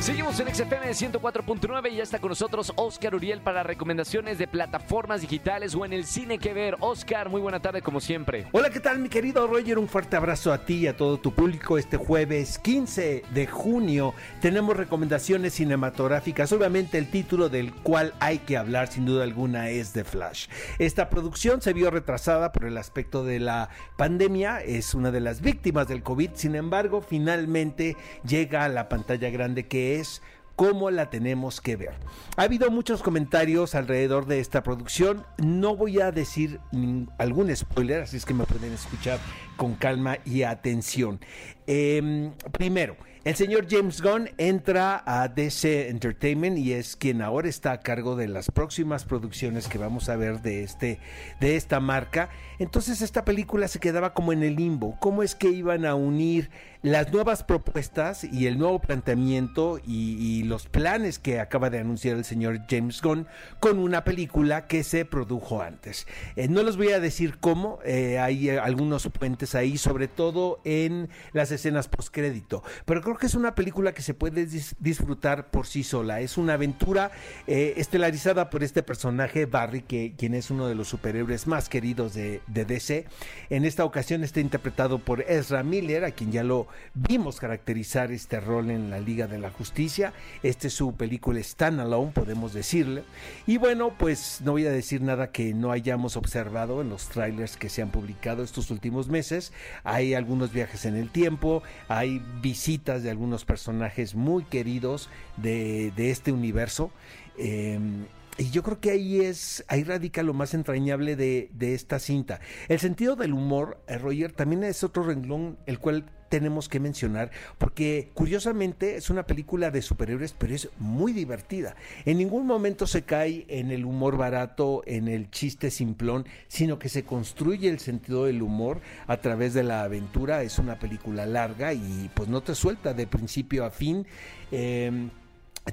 Seguimos en XFM 104.9 y ya está con nosotros Oscar Uriel para recomendaciones de plataformas digitales o en el cine que ver. Oscar, muy buena tarde como siempre. Hola, ¿qué tal mi querido Roger? Un fuerte abrazo a ti y a todo tu público. Este jueves 15 de junio tenemos recomendaciones cinematográficas. Obviamente el título del cual hay que hablar sin duda alguna es The Flash. Esta producción se vio retrasada por el aspecto de la pandemia. Es una de las víctimas del COVID. Sin embargo, finalmente llega a la pantalla grande que es cómo la tenemos que ver. Ha habido muchos comentarios alrededor de esta producción. No voy a decir algún spoiler, así es que me pueden escuchar con calma y atención. Em, primero, el señor James Gunn entra a DC Entertainment y es quien ahora está a cargo de las próximas producciones que vamos a ver de, este, de esta marca. Entonces esta película se quedaba como en el limbo. ¿Cómo es que iban a unir las nuevas propuestas y el nuevo planteamiento y, los planes que acaba de anunciar el señor James Gunn con una película que se produjo antes? Eh, no les voy a decir cómo, eh, hay algunos puentes ahí, sobre todo en las escenas postcrédito, pero creo que es una película que se puede disfrutar por sí sola. Es una aventura eh, estelarizada por este personaje, Barry, que, quien es uno de los superhéroes más queridos de, DC. En esta ocasión está interpretado por Ezra Miller, a quien ya lo vimos caracterizar este rol en la Liga de la Justicia. Esta es su película Alone, podemos decirle. Y bueno, pues no voy a decir nada que no hayamos observado en los trailers que se han publicado estos últimos meses. Hay algunos viajes en el tiempo, hay visitas de algunos personajes muy queridos de, este universo. Em, y yo creo que ahí es, ahí radica lo más entrañable de, de esta cinta. El sentido del humor, eh, Roger, también es otro renglón el cual tenemos que mencionar porque curiosamente es una película de superhéroes pero es muy divertida. En ningún momento se cae en el humor barato, en el chiste simplón, sino que se construye el sentido del humor a través de la aventura. Es una película larga y pues no te suelta de principio a fin. Eh,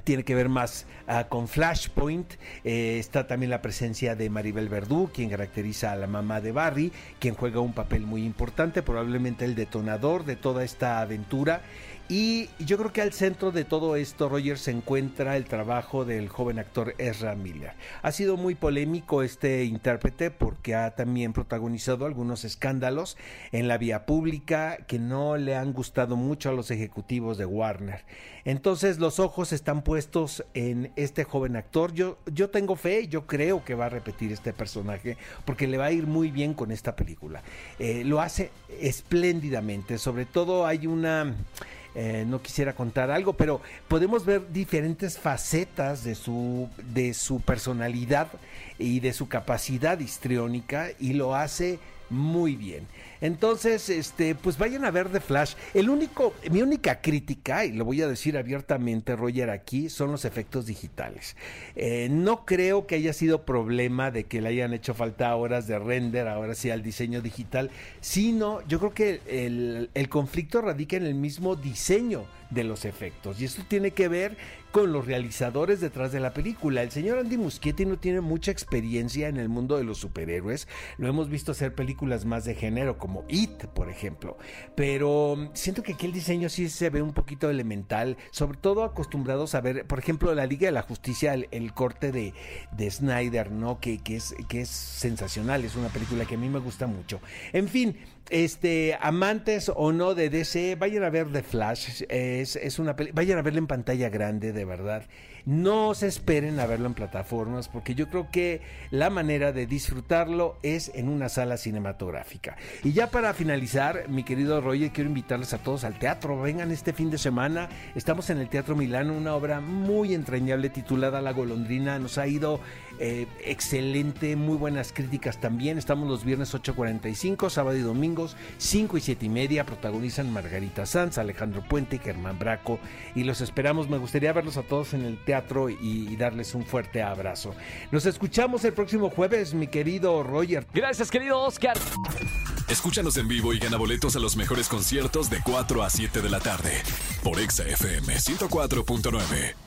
tiene que ver más ah, con Flashpoint. Eh, está también la presencia de Maribel Verdú, quien caracteriza a la mamá de Barry, quien juega un papel muy importante, probablemente el detonador de toda esta aventura. Y yo creo que al centro de todo esto, Roger, se encuentra el trabajo del joven actor Ezra Miller. Ha sido muy polémico este intérprete porque ha también protagonizado algunos escándalos en la vía pública que no le han gustado mucho a los ejecutivos de Warner. Entonces los ojos están puestos en este joven actor. Yo, yo tengo fe, yo creo que va a repetir este personaje porque le va a ir muy bien con esta película. Eh, lo hace espléndidamente, sobre todo hay una eh, no quisiera contar algo, pero podemos ver diferentes facetas de su, de su personalidad y de su capacidad histriónica y lo hace muy bien. Entonces, este, pues vayan a ver The Flash. El único, mi única crítica, y lo voy a decir abiertamente, Roger, aquí, son los efectos digitales. Eh, no creo que haya sido problema de que le hayan hecho falta horas de render, ahora sí al diseño digital, sino yo creo que el, el conflicto radica en el mismo diseño de los efectos. Y esto tiene que ver con los realizadores detrás de la película. El señor Andy Muschietti no tiene mucha experiencia en el mundo de los superhéroes. Lo hemos visto hacer películas más de género como It, por ejemplo. Pero siento que aquí el diseño sí se ve un poquito elemental, sobre todo acostumbrados a ver, por ejemplo, la Liga de la Justicia, el, corte de, de, Snyder, ¿no? Que, que, es, que es sensacional, es una película que a mí me gusta mucho. En fin, este, amantes o no de DC, vayan a ver The Flash. Es, una vayan a verla en pantalla grande, de verdad. No se esperen a verlo en plataformas, porque yo creo que la manera de disfrutarlo es en una sala cinematográfica. Y ya para finalizar, mi querido Roger, quiero invitarles a todos al teatro. Vengan este fin de semana. Estamos en el Teatro Milano, una obra muy entrañable titulada La Golondrina. Nos ha ido eh, excelente, muy buenas críticas también. Estamos los viernes 8.45, sábado y domingos 5 y 7 y media. Protagonizan Margarita Sanz, Alejandro Puente y Germán Braco. Y los esperamos. Me gustaría verlos a todos en el teatro y, darles un fuerte abrazo. Nos escuchamos el próximo jueves, mi querido Roger. Gracias, querido Oscar. Escúchanos en vivo y gana boletos a los mejores conciertos de 4 a 7 de la tarde por Exa FM 104.9.